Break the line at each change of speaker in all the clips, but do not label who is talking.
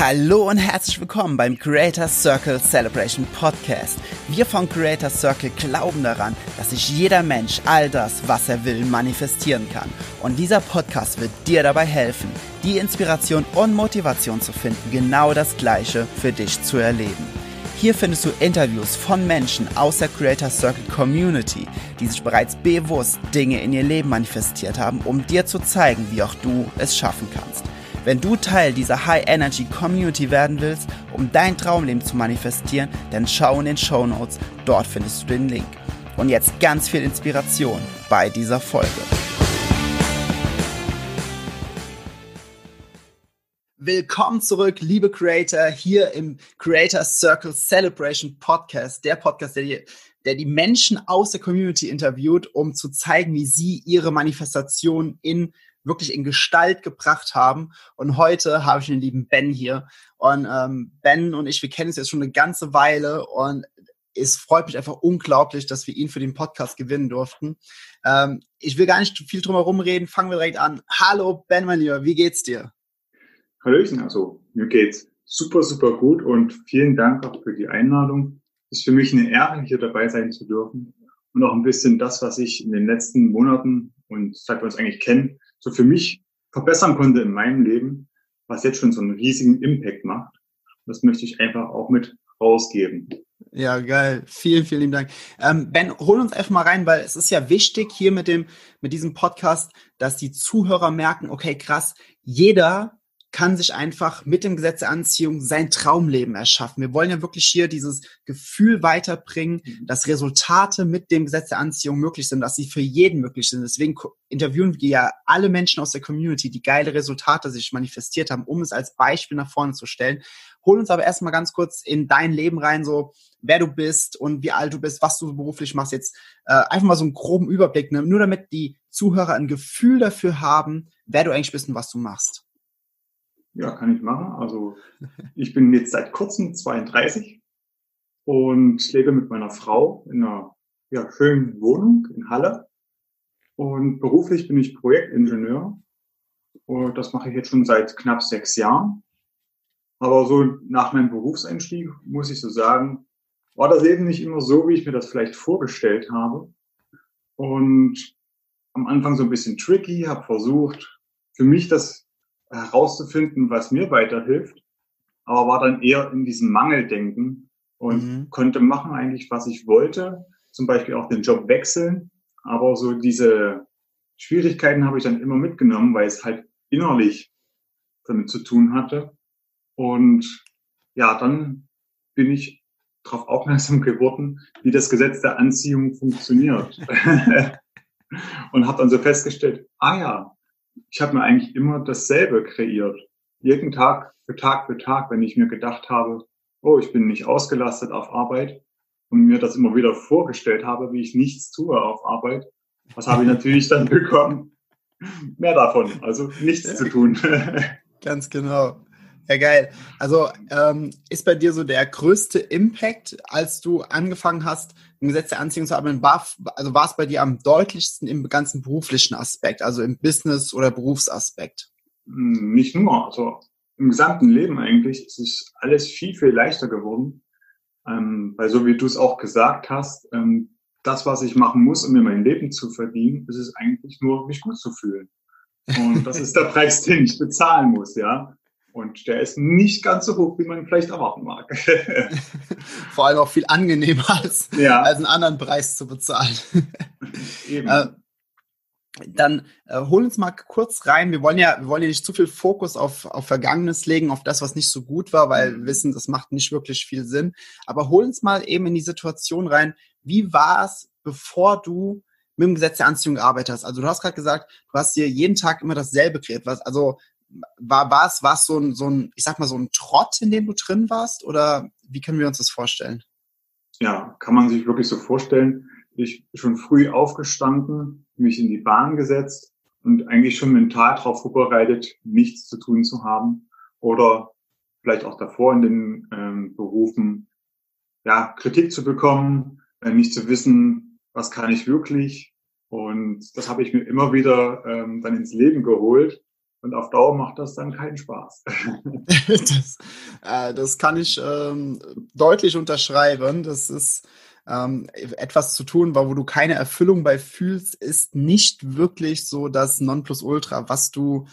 Hallo und herzlich willkommen beim Creator Circle Celebration Podcast. Wir von Creator Circle glauben daran, dass sich jeder Mensch all das, was er will, manifestieren kann. Und dieser Podcast wird dir dabei helfen, die Inspiration und Motivation zu finden, genau das Gleiche für dich zu erleben. Hier findest du Interviews von Menschen aus der Creator Circle Community, die sich bereits bewusst Dinge in ihr Leben manifestiert haben, um dir zu zeigen, wie auch du es schaffen kannst. Wenn du Teil dieser High Energy Community werden willst, um dein Traumleben zu manifestieren, dann schau in den Show Notes, dort findest du den Link. Und jetzt ganz viel Inspiration bei dieser Folge. Willkommen zurück, liebe Creator, hier im Creator Circle Celebration Podcast, der Podcast, der die, der die Menschen aus der Community interviewt, um zu zeigen, wie sie ihre Manifestation in wirklich in Gestalt gebracht haben. Und heute habe ich den lieben Ben hier. Und ähm, Ben und ich, wir kennen uns jetzt schon eine ganze Weile und es freut mich einfach unglaublich, dass wir ihn für den Podcast gewinnen durften. Ähm, ich will gar nicht viel drum herum reden, fangen wir direkt an. Hallo Ben, mein Lieber, wie geht's dir?
Hallöchen, also mir geht's super, super gut und vielen Dank auch für die Einladung. Es ist für mich eine Ehre, hier dabei sein zu dürfen und auch ein bisschen das, was ich in den letzten Monaten und seit wir uns eigentlich kennen, so für mich verbessern konnte in meinem Leben, was jetzt schon so einen riesigen Impact macht. Das möchte ich einfach auch mit rausgeben.
Ja, geil. Vielen, vielen lieben Dank. Ähm, ben, hol uns einfach mal rein, weil es ist ja wichtig hier mit dem, mit diesem Podcast, dass die Zuhörer merken, okay, krass, jeder kann sich einfach mit dem Gesetz der Anziehung sein Traumleben erschaffen. Wir wollen ja wirklich hier dieses Gefühl weiterbringen, mhm. dass Resultate mit dem Gesetz der Anziehung möglich sind, dass sie für jeden möglich sind. Deswegen interviewen wir ja alle Menschen aus der Community, die geile Resultate sich manifestiert haben, um es als Beispiel nach vorne zu stellen. Hol uns aber erstmal ganz kurz in dein Leben rein, so wer du bist und wie alt du bist, was du beruflich machst. Jetzt äh, einfach mal so einen groben Überblick, ne? nur damit die Zuhörer ein Gefühl dafür haben, wer du eigentlich bist und was du machst.
Ja, kann ich machen. Also ich bin jetzt seit kurzem 32 und lebe mit meiner Frau in einer ja, schönen Wohnung in Halle. Und beruflich bin ich Projektingenieur. Und das mache ich jetzt schon seit knapp sechs Jahren. Aber so nach meinem Berufseinstieg, muss ich so sagen, war das Leben nicht immer so, wie ich mir das vielleicht vorgestellt habe. Und am Anfang so ein bisschen tricky, habe versucht, für mich das herauszufinden, was mir weiterhilft, aber war dann eher in diesem Mangeldenken und mhm. konnte machen eigentlich, was ich wollte, zum Beispiel auch den Job wechseln, aber so diese Schwierigkeiten habe ich dann immer mitgenommen, weil es halt innerlich damit zu tun hatte. Und ja, dann bin ich darauf aufmerksam geworden, wie das Gesetz der Anziehung funktioniert. und habe dann so festgestellt, ah ja, ich habe mir eigentlich immer dasselbe kreiert. Jeden Tag für Tag für Tag, wenn ich mir gedacht habe, oh, ich bin nicht ausgelastet auf Arbeit und mir das immer wieder vorgestellt habe, wie ich nichts tue auf Arbeit, was habe ich natürlich dann bekommen? Mehr davon, also nichts zu tun.
Ganz genau. Ja, geil. Also ähm, ist bei dir so der größte Impact, als du angefangen hast, im Gesetz der Anziehung zu arbeiten, war, also war es bei dir am deutlichsten im ganzen beruflichen Aspekt, also im Business- oder Berufsaspekt?
Hm, nicht nur, also im gesamten Leben eigentlich ist es alles viel, viel leichter geworden. Ähm, weil so wie du es auch gesagt hast, ähm, das, was ich machen muss, um mir mein Leben zu verdienen, ist es eigentlich nur, mich gut zu fühlen. Und das ist der Preis, den ich bezahlen muss, ja. Und der ist nicht ganz so hoch, wie man vielleicht erwarten mag.
Vor allem auch viel angenehmer als, ja. als einen anderen Preis zu bezahlen. Eben. Äh, dann äh, hol uns mal kurz rein. Wir wollen ja, wir wollen ja nicht zu viel Fokus auf, auf Vergangenes legen, auf das, was nicht so gut war, weil mhm. wir wissen, das macht nicht wirklich viel Sinn. Aber hol uns mal eben in die Situation rein. Wie war es, bevor du mit dem Gesetz der Anziehung gearbeitet hast? Also du hast gerade gesagt, du hast dir jeden Tag immer dasselbe kreiert. Was, also war, es, war so ein, so ein, ich sag mal, so ein Trott, in dem du drin warst? Oder wie können wir uns das vorstellen?
Ja, kann man sich wirklich so vorstellen. Ich bin schon früh aufgestanden, mich in die Bahn gesetzt und eigentlich schon mental darauf vorbereitet, nichts zu tun zu haben. Oder vielleicht auch davor in den ähm, Berufen, ja, Kritik zu bekommen, äh, nicht zu wissen, was kann ich wirklich. Und das habe ich mir immer wieder ähm, dann ins Leben geholt und auf Dauer macht das dann keinen Spaß.
das, Äh, das kann ich ähm, deutlich unterschreiben. Das ist ähm, etwas zu tun, wo du keine Erfüllung bei fühlst, ist nicht wirklich so das Nonplusultra, was du,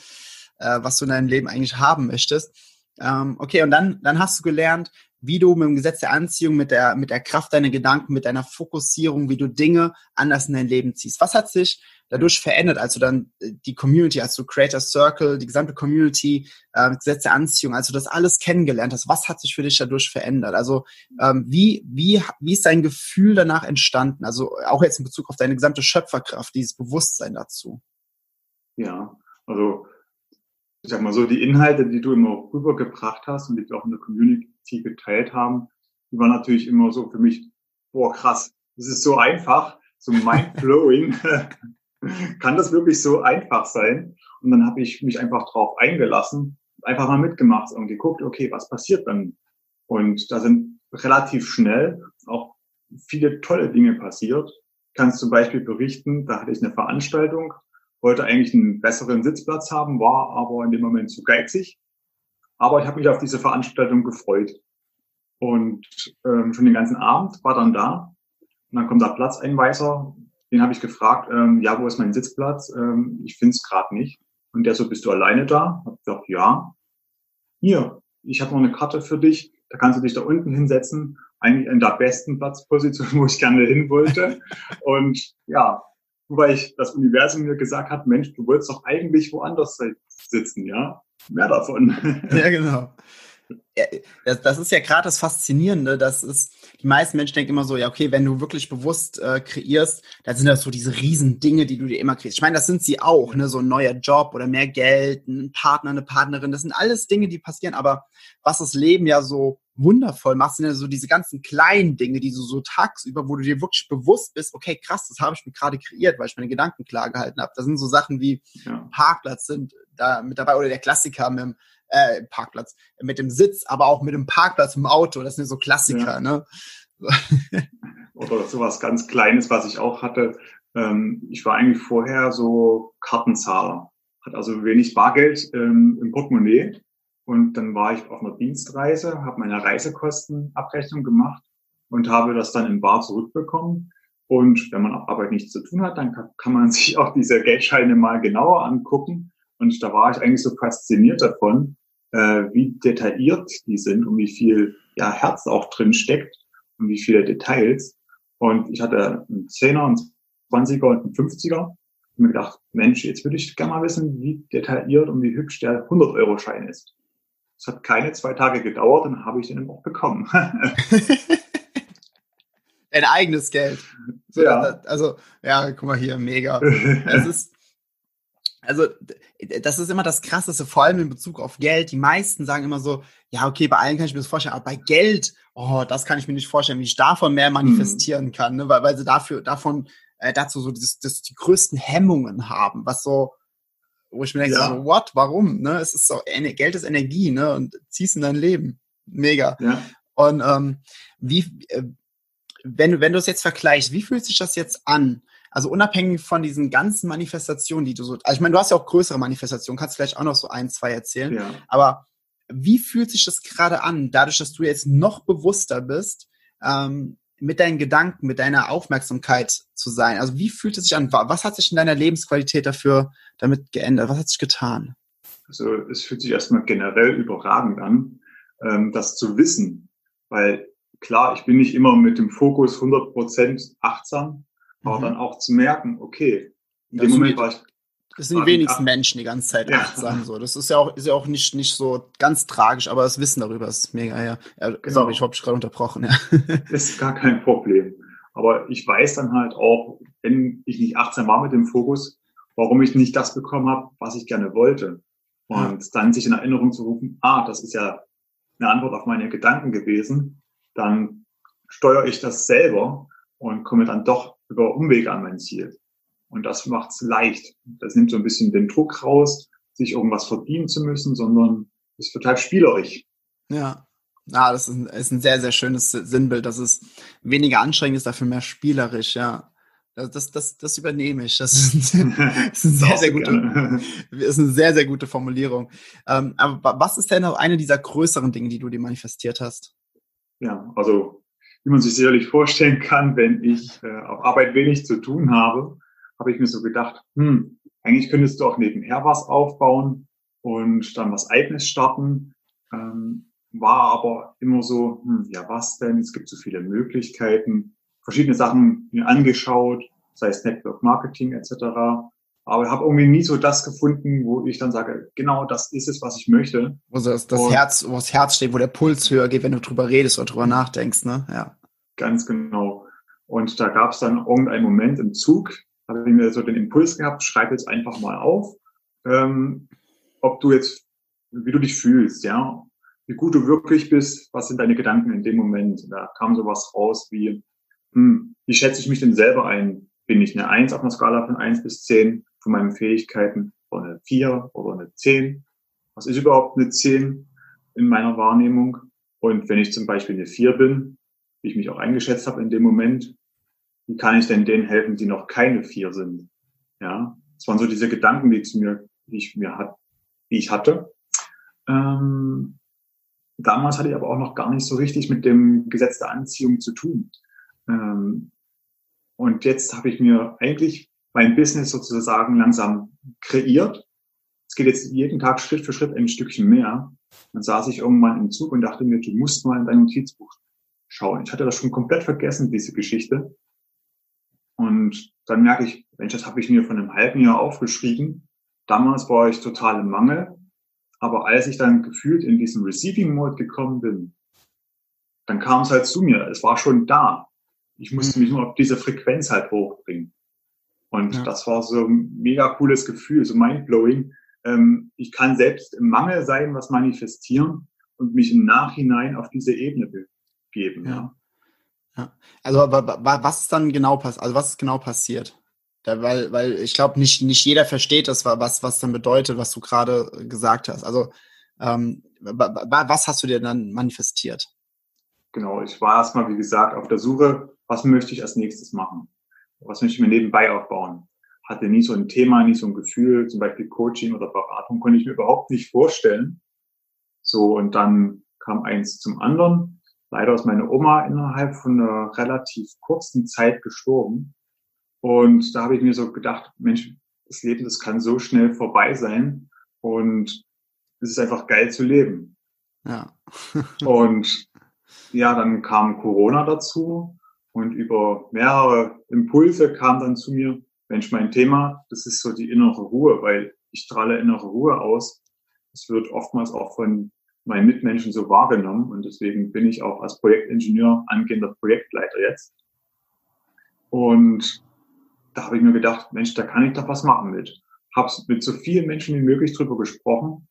äh, was du in deinem Leben eigentlich haben möchtest. Ähm, okay, und dann, dann hast du gelernt, wie du mit dem Gesetz der Anziehung, mit der, mit der Kraft deiner Gedanken, mit deiner Fokussierung, wie du Dinge anders in dein Leben ziehst. Was hat sich dadurch verändert, als du dann äh, die Community, als du Creator Circle, die gesamte Community, äh, Gesetz der Anziehung, als du das alles kennengelernt hast, was hat sich für dich dadurch verändert? Also ähm, wie, wie, wie ist dein Gefühl danach entstanden? Also auch jetzt in Bezug auf deine gesamte Schöpferkraft, dieses Bewusstsein dazu.
Ja, also ich sag mal so, die Inhalte, die du immer rübergebracht hast und die wir auch in der Community geteilt haben, die waren natürlich immer so für mich, boah, krass, das ist so einfach, so mind-blowing. Kann das wirklich so einfach sein? Und dann habe ich mich einfach drauf eingelassen, einfach mal mitgemacht und geguckt, okay, was passiert dann? Und da sind relativ schnell auch viele tolle Dinge passiert. Kannst zum Beispiel berichten, da hatte ich eine Veranstaltung, wollte eigentlich einen besseren Sitzplatz haben, war aber in dem Moment zu geizig. Aber ich habe mich auf diese Veranstaltung gefreut. Und ähm, schon den ganzen Abend war dann da. Und dann kommt der Platzeinweiser, den habe ich gefragt, ähm, ja, wo ist mein Sitzplatz? Ähm, ich finde es gerade nicht. Und der so, bist du alleine da? Hab gesagt, ja. Hier, ich habe noch eine Karte für dich. Da kannst du dich da unten hinsetzen. Eigentlich in der besten Platzposition, wo ich gerne hin wollte. Und ja, wobei ich das Universum mir gesagt hat, Mensch, du wolltest doch eigentlich woanders sitzen, ja? Mehr davon.
Ja, genau. Das, das ist ja gerade das Faszinierende, das ist, die meisten Menschen denken immer so, ja, okay, wenn du wirklich bewusst äh, kreierst, dann sind das so diese riesen Dinge, die du dir immer kriegst. Ich meine, das sind sie auch, ne, so ein neuer Job oder mehr Geld, ein Partner, eine Partnerin, das sind alles Dinge, die passieren, aber was das Leben ja so wundervoll macht, sind ja so diese ganzen kleinen Dinge, die du so tagsüber, wo du dir wirklich bewusst bist, okay, krass, das habe ich mir gerade kreiert, weil ich meine Gedanken klar gehalten habe. Das sind so Sachen wie ja. Parkplatz sind da mit dabei oder der Klassiker mit dem äh, Parkplatz, mit dem Sitz, aber auch mit dem Parkplatz im Auto. Das sind so Klassiker, ja. ne?
Oder sowas ganz Kleines, was ich auch hatte. Ähm, ich war eigentlich vorher so Kartenzahler, hat also wenig Bargeld ähm, im Portemonnaie. Und dann war ich auf einer Dienstreise, habe meine Reisekostenabrechnung gemacht und habe das dann im Bar zurückbekommen. Und wenn man auf Arbeit nichts zu tun hat, dann kann man sich auch diese Geldscheine mal genauer angucken. Und da war ich eigentlich so fasziniert davon, äh, wie detailliert die sind und wie viel ja, Herz auch drin steckt und wie viele Details. Und ich hatte einen Zehner, einen 20er und einen 50er. Und mir gedacht, Mensch, jetzt würde ich gerne mal wissen, wie detailliert und wie hübsch der 100-Euro-Schein ist. Es hat keine zwei Tage gedauert, dann habe ich den auch bekommen.
Dein eigenes Geld. So, ja. Also, ja, guck mal hier, mega. Es ist, also das ist immer das Krasseste, vor allem in Bezug auf Geld. Die meisten sagen immer so, ja, okay, bei allen kann ich mir das vorstellen, aber bei Geld, oh, das kann ich mir nicht vorstellen, wie ich davon mehr manifestieren mhm. kann, ne? weil, weil sie dafür, davon, äh, dazu so das, das, die größten Hemmungen haben, was so, wo ich mir denke, ja. so, what, warum? Ne? Es ist so, Geld ist Energie, ne? Und ziehst in dein Leben. Mega. Ja. Und ähm, wie, äh, wenn, wenn du es jetzt vergleichst, wie fühlt sich das jetzt an? Also unabhängig von diesen ganzen Manifestationen, die du so, also ich meine, du hast ja auch größere Manifestationen, kannst vielleicht auch noch so ein, zwei erzählen. Ja. Aber wie fühlt sich das gerade an, dadurch, dass du jetzt noch bewusster bist, ähm, mit deinen Gedanken, mit deiner Aufmerksamkeit zu sein? Also wie fühlt es sich an? Was hat sich in deiner Lebensqualität dafür damit geändert? Was hat sich getan?
Also es fühlt sich erstmal generell überragend an, ähm, das zu wissen, weil klar, ich bin nicht immer mit dem Fokus 100% achtsam, aber mhm. dann auch zu merken, okay, in dem Moment war ich.
Das sind die wenigsten Menschen die ganze Zeit ja. achtsam so. Das ist ja auch, ist ja auch nicht, nicht so ganz tragisch, aber das Wissen darüber ist mega, ja. ja genau. Sorry, ich habe dich gerade unterbrochen, ja.
Ist gar kein Problem. Aber ich weiß dann halt auch, wenn ich nicht achtsam war mit dem Fokus, warum ich nicht das bekommen habe, was ich gerne wollte. Und ja. dann sich in Erinnerung zu rufen, ah, das ist ja eine Antwort auf meine Gedanken gewesen, dann steuere ich das selber und komme dann doch über Umwege an mein Ziel. Und das macht es leicht. Das nimmt so ein bisschen den Druck raus, sich irgendwas verdienen zu müssen, sondern es wird halt spielerisch.
Ja. Ja, das ist ein, ist ein sehr, sehr schönes Sinnbild. dass es weniger anstrengend ist, dafür mehr spielerisch, ja. Das, das, das übernehme ich. Das ist, das ist, eine, sehr, sehr gute, ist eine sehr, sehr gute Formulierung. Ähm, aber was ist denn noch eine dieser größeren Dinge, die du dir manifestiert hast?
Ja, also wie man sich sicherlich vorstellen kann, wenn ich äh, auf Arbeit wenig zu tun habe, habe ich mir so gedacht, hm, eigentlich könntest du auch nebenher was aufbauen und dann was eigenes starten. Ähm, war aber immer so, hm, ja was denn? Es gibt so viele Möglichkeiten verschiedene Sachen mir angeschaut, sei es Network Marketing etc. Aber habe irgendwie nie so das gefunden, wo ich dann sage, genau das ist es, was ich möchte.
Wo das, das Herz, wo das Herz steht, wo der Puls höher geht, wenn du drüber redest oder drüber nachdenkst, ne? Ja.
Ganz genau. Und da gab es dann irgendeinen Moment im Zug, habe ich mir so den Impuls gehabt, schreib jetzt einfach mal auf, ähm, ob du jetzt, wie du dich fühlst, ja, wie gut du wirklich bist, was sind deine Gedanken in dem Moment. Da kam sowas raus wie, hm, wie schätze ich mich denn selber ein? Bin ich eine Eins auf einer Skala von eins bis zehn von meinen Fähigkeiten oder eine vier oder eine zehn? Was ist überhaupt eine zehn in meiner Wahrnehmung? Und wenn ich zum Beispiel eine vier bin, wie ich mich auch eingeschätzt habe in dem Moment, wie kann ich denn denen helfen, die noch keine vier sind? Ja, das waren so diese Gedanken, die, zu mir, die ich mir hat, die ich hatte. Ähm, damals hatte ich aber auch noch gar nicht so richtig mit dem Gesetz der Anziehung zu tun. Ähm, und jetzt habe ich mir eigentlich mein Business sozusagen langsam kreiert. Es geht jetzt jeden Tag Schritt für Schritt ein Stückchen mehr. Dann saß ich irgendwann im Zug und dachte mir, du musst mal in dein Notizbuch schauen. Ich hatte das schon komplett vergessen, diese Geschichte. Und dann merke ich, Mensch, das habe ich mir von einem halben Jahr aufgeschrieben. Damals war ich total im Mangel. Aber als ich dann gefühlt in diesen Receiving Mode gekommen bin, dann kam es halt zu mir. Es war schon da. Ich musste mich nur auf diese Frequenz halt hochbringen. Und ja. das war so ein mega cooles Gefühl, so mindblowing. Ähm, ich kann selbst im Mangel sein, was manifestieren und mich im Nachhinein auf diese Ebene begeben. Ja.
ja. Also was dann genau passiert? Also was genau passiert? Da, weil, weil ich glaube, nicht, nicht jeder versteht das, was, was dann bedeutet, was du gerade gesagt hast. Also ähm, was hast du dir dann manifestiert?
Genau, ich war erstmal, wie gesagt, auf der Suche was möchte ich als nächstes machen? Was möchte ich mir nebenbei aufbauen? Hatte nie so ein Thema, nie so ein Gefühl, zum Beispiel Coaching oder Beratung, konnte ich mir überhaupt nicht vorstellen. So, und dann kam eins zum anderen. Leider ist meine Oma innerhalb von einer relativ kurzen Zeit gestorben. Und da habe ich mir so gedacht, Mensch, das Leben, das kann so schnell vorbei sein. Und es ist einfach geil zu leben. Ja. und ja, dann kam Corona dazu und über mehrere Impulse kam dann zu mir, Mensch, mein Thema, das ist so die innere Ruhe, weil ich strahle innere Ruhe aus. Das wird oftmals auch von meinen Mitmenschen so wahrgenommen und deswegen bin ich auch als Projektingenieur angehender Projektleiter jetzt. Und da habe ich mir gedacht, Mensch, da kann ich doch was machen mit. Habe mit so vielen Menschen wie möglich drüber gesprochen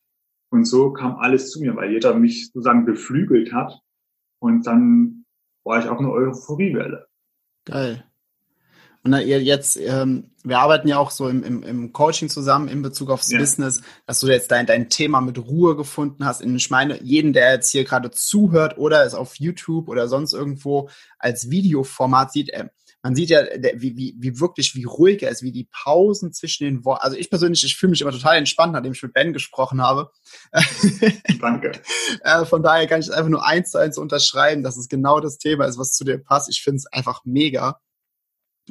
und so kam alles zu mir, weil jeder mich sozusagen beflügelt hat und dann war ich auf einer Euphoriewelle.
Geil. Und jetzt, ähm, wir arbeiten ja auch so im, im, im Coaching zusammen in Bezug aufs ja. Business, dass du jetzt dein, dein Thema mit Ruhe gefunden hast. Ich meine, jeden, der jetzt hier gerade zuhört oder es auf YouTube oder sonst irgendwo als Videoformat sieht, äh, man sieht ja, wie, wie, wie wirklich, wie ruhig er ist, wie die Pausen zwischen den Worten. Also ich persönlich, ich fühle mich immer total entspannt, nachdem ich mit Ben gesprochen habe.
Danke.
Äh, von daher kann ich es einfach nur eins zu eins unterschreiben, dass es genau das Thema ist, was zu dir passt. Ich finde es einfach mega.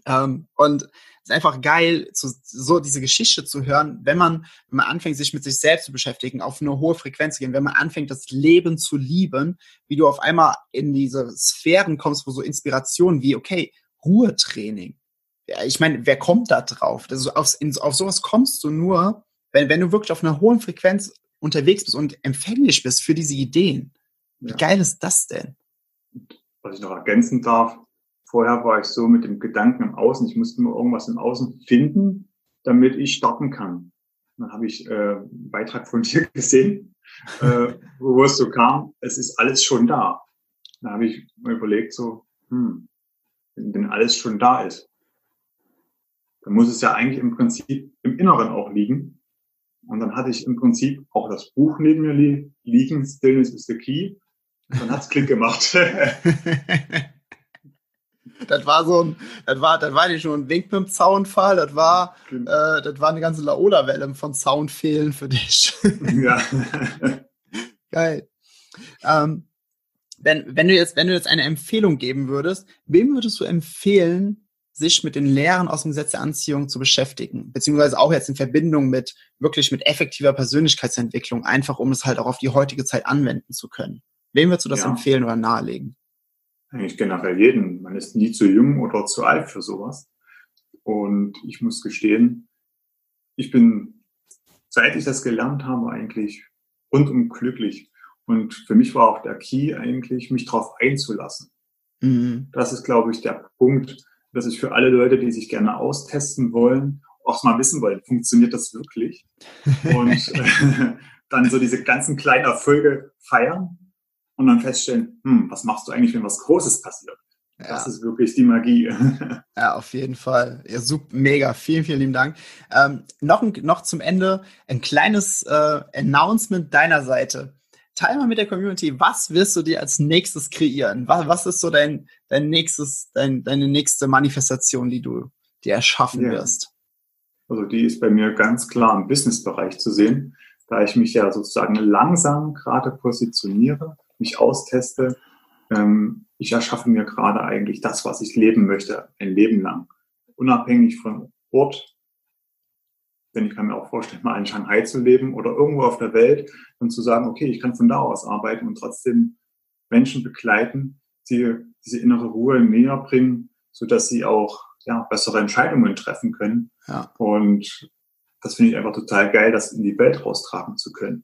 Ähm, und es ist einfach geil, zu, so diese Geschichte zu hören, wenn man, wenn man anfängt, sich mit sich selbst zu beschäftigen, auf eine hohe Frequenz zu gehen, wenn man anfängt, das Leben zu lieben, wie du auf einmal in diese Sphären kommst, wo so Inspirationen wie, okay, Ruhetraining. Ja, ich meine, wer kommt da drauf? Das ist, auf, in, auf sowas kommst du nur, wenn, wenn du wirklich auf einer hohen Frequenz unterwegs bist und empfänglich bist für diese Ideen. Wie ja. geil ist das denn?
Was ich noch ergänzen darf, vorher war ich so mit dem Gedanken im Außen, ich musste nur irgendwas im Außen finden, damit ich starten kann. Dann habe ich äh, einen Beitrag von dir gesehen, äh, wo es so kam, es ist alles schon da. Da habe ich mir überlegt, so, hm, wenn alles schon da ist, dann muss es ja eigentlich im Prinzip im Inneren auch liegen. Und dann hatte ich im Prinzip auch das Buch neben mir li liegen, Stillness is the Key. Und dann hat's Klick gemacht.
das war so ein, das war, das war nicht nur ein Wink mit dem Zaunfall, das war, äh, das war eine ganze Laola-Welle von Zaunfehlen für dich. ja. Geil. Ähm, wenn, wenn du jetzt, wenn du jetzt eine Empfehlung geben würdest, wem würdest du empfehlen, sich mit den Lehren aus dem Gesetz der Anziehung zu beschäftigen, beziehungsweise auch jetzt in Verbindung mit wirklich mit effektiver Persönlichkeitsentwicklung, einfach um es halt auch auf die heutige Zeit anwenden zu können. Wem würdest du das ja. empfehlen oder nahelegen?
Eigentlich generell jeden. Man ist nie zu jung oder zu alt für sowas. Und ich muss gestehen, ich bin, seit ich das gelernt habe, eigentlich rundum glücklich. Und für mich war auch der Key eigentlich, mich darauf einzulassen. Mhm. Das ist, glaube ich, der Punkt, das ist für alle Leute, die sich gerne austesten wollen, auch mal wissen wollen, funktioniert das wirklich? Und äh, dann so diese ganzen kleinen Erfolge feiern und dann feststellen, hm, was machst du eigentlich, wenn was Großes passiert? Ja. Das ist wirklich die Magie.
ja, auf jeden Fall. Ja, super, mega. Vielen, vielen lieben Dank. Ähm, noch, noch zum Ende ein kleines äh, Announcement deiner Seite teil mal mit der Community, was wirst du dir als nächstes kreieren? Was, was ist so dein, dein nächstes, dein, deine nächste Manifestation, die du dir erschaffen ja. wirst?
Also die ist bei mir ganz klar im Businessbereich zu sehen, da ich mich ja sozusagen langsam gerade positioniere, mich austeste. Ähm, ich erschaffe mir gerade eigentlich das, was ich leben möchte, ein Leben lang. Unabhängig von Ort, denn ich kann mir auch vorstellen, mal in Shanghai zu leben oder irgendwo auf der Welt und zu sagen, okay, ich kann von da aus arbeiten und trotzdem Menschen begleiten, die diese innere Ruhe näher bringen, so dass sie auch ja, bessere Entscheidungen treffen können. Ja. Und das finde ich einfach total geil, das in die Welt raustragen zu können.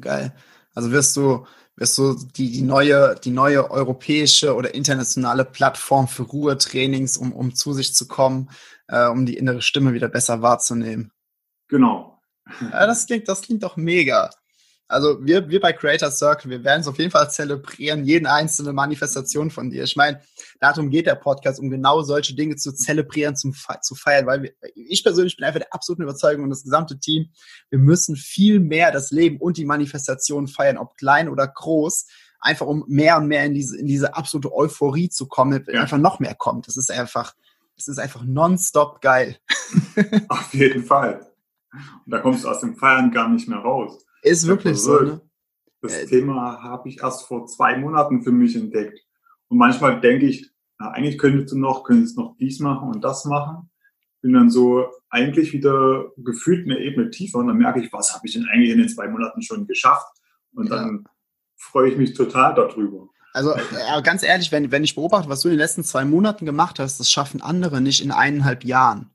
Geil. Also wirst du, wirst du die, die neue, die neue europäische oder internationale Plattform für Ruhetrainings, um, um zu sich zu kommen, äh, um die innere Stimme wieder besser wahrzunehmen.
Genau.
Ja, das klingt, das klingt doch mega. Also wir, wir bei Creator Circle, wir werden es auf jeden Fall zelebrieren, jeden einzelne Manifestation von dir. Ich meine, darum geht der Podcast, um genau solche Dinge zu zelebrieren, zum, zu feiern, weil wir, ich persönlich bin einfach der absoluten Überzeugung und das gesamte Team, wir müssen viel mehr das Leben und die Manifestation feiern, ob klein oder groß, einfach um mehr und mehr in diese, in diese absolute Euphorie zu kommen, ja. einfach noch mehr kommt. Das ist einfach, es ist einfach nonstop geil.
Auf jeden Fall. Und da kommst du aus dem Feiern gar nicht mehr raus.
Ist wirklich so, ne?
Das äh, Thema habe ich erst vor zwei Monaten für mich entdeckt. Und manchmal denke ich, na, eigentlich könntest du noch, könntest noch dies machen und das machen. Bin dann so eigentlich wieder gefühlt eine Ebene tiefer und dann merke ich, was habe ich denn eigentlich in den zwei Monaten schon geschafft? Und ja. dann freue ich mich total darüber.
Also äh, ganz ehrlich, wenn, wenn ich beobachte, was du in den letzten zwei Monaten gemacht hast, das schaffen andere nicht in eineinhalb Jahren.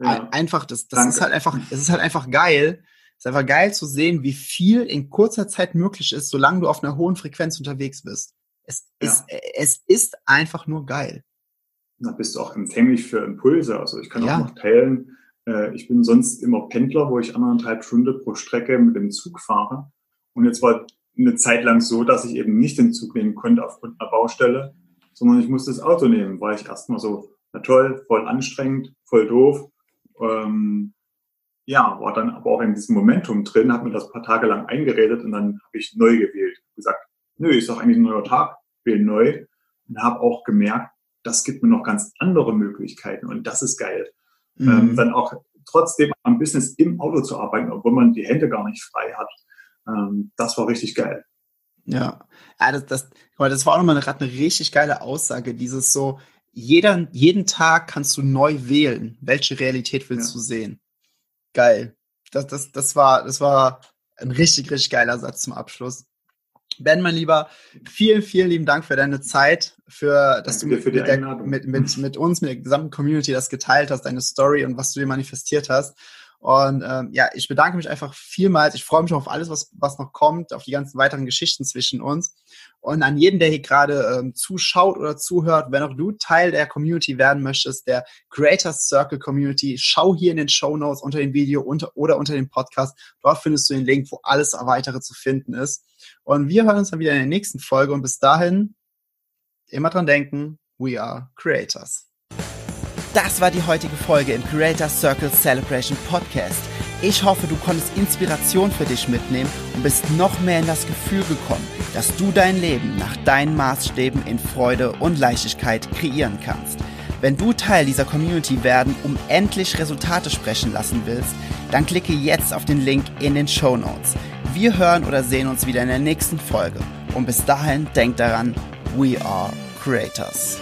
Ja. Einfach, das, das ist halt einfach, es ist halt einfach geil. Es ist einfach geil zu sehen, wie viel in kurzer Zeit möglich ist, solange du auf einer hohen Frequenz unterwegs bist. Es, ist, äh, es ist einfach nur geil.
Da bist du auch empfänglich für Impulse. Also ich kann ja. auch noch teilen, äh, ich bin sonst immer Pendler, wo ich anderthalb Stunden pro Strecke mit dem Zug fahre. Und jetzt war eine Zeit lang so, dass ich eben nicht den Zug nehmen konnte aufgrund einer Baustelle, sondern ich musste das Auto nehmen, weil ich erstmal so, na toll, voll anstrengend, voll doof. Ähm, ja, war dann aber auch in diesem Momentum drin, habe mir das paar Tage lang eingeredet und dann habe ich neu gewählt. Gesagt, nö, ist doch eigentlich ein neuer Tag, wähle neu. Und habe auch gemerkt, das gibt mir noch ganz andere Möglichkeiten und das ist geil. Mhm. Ähm, dann auch trotzdem am Business im Auto zu arbeiten, obwohl man die Hände gar nicht frei hat. Ähm, das war richtig geil.
Ja, ja das, das, das war auch nochmal eine, eine richtig geile Aussage, dieses so, jeder, jeden Tag kannst du neu wählen, welche Realität willst ja. du sehen. Geil. Das, das, das, war, das war ein richtig, richtig geiler Satz zum Abschluss. Ben, mein Lieber, vielen, vielen lieben Dank für deine Zeit, für dass Danke du mit, mit, der, mit, mit, mit uns, mit der gesamten Community das geteilt hast, deine Story und was du dir manifestiert hast. Und ähm, ja, ich bedanke mich einfach vielmals. Ich freue mich auf alles, was, was noch kommt, auf die ganzen weiteren Geschichten zwischen uns. Und an jeden, der hier gerade ähm, zuschaut oder zuhört, wenn auch du Teil der Community werden möchtest, der Creators Circle Community, schau hier in den Show Notes unter dem Video unter, oder unter dem Podcast. Dort findest du den Link, wo alles weitere zu finden ist. Und wir hören uns dann wieder in der nächsten Folge. Und bis dahin, immer dran denken, we are creators. Das war die heutige Folge im Creator Circle Celebration Podcast. Ich hoffe, du konntest Inspiration für dich mitnehmen und bist noch mehr in das Gefühl gekommen dass du dein Leben nach deinen Maßstäben in Freude und Leichtigkeit kreieren kannst. Wenn du Teil dieser Community werden, um endlich Resultate sprechen lassen willst, dann klicke jetzt auf den Link in den Show Notes. Wir hören oder sehen uns wieder in der nächsten Folge. Und bis dahin denk daran, we are creators.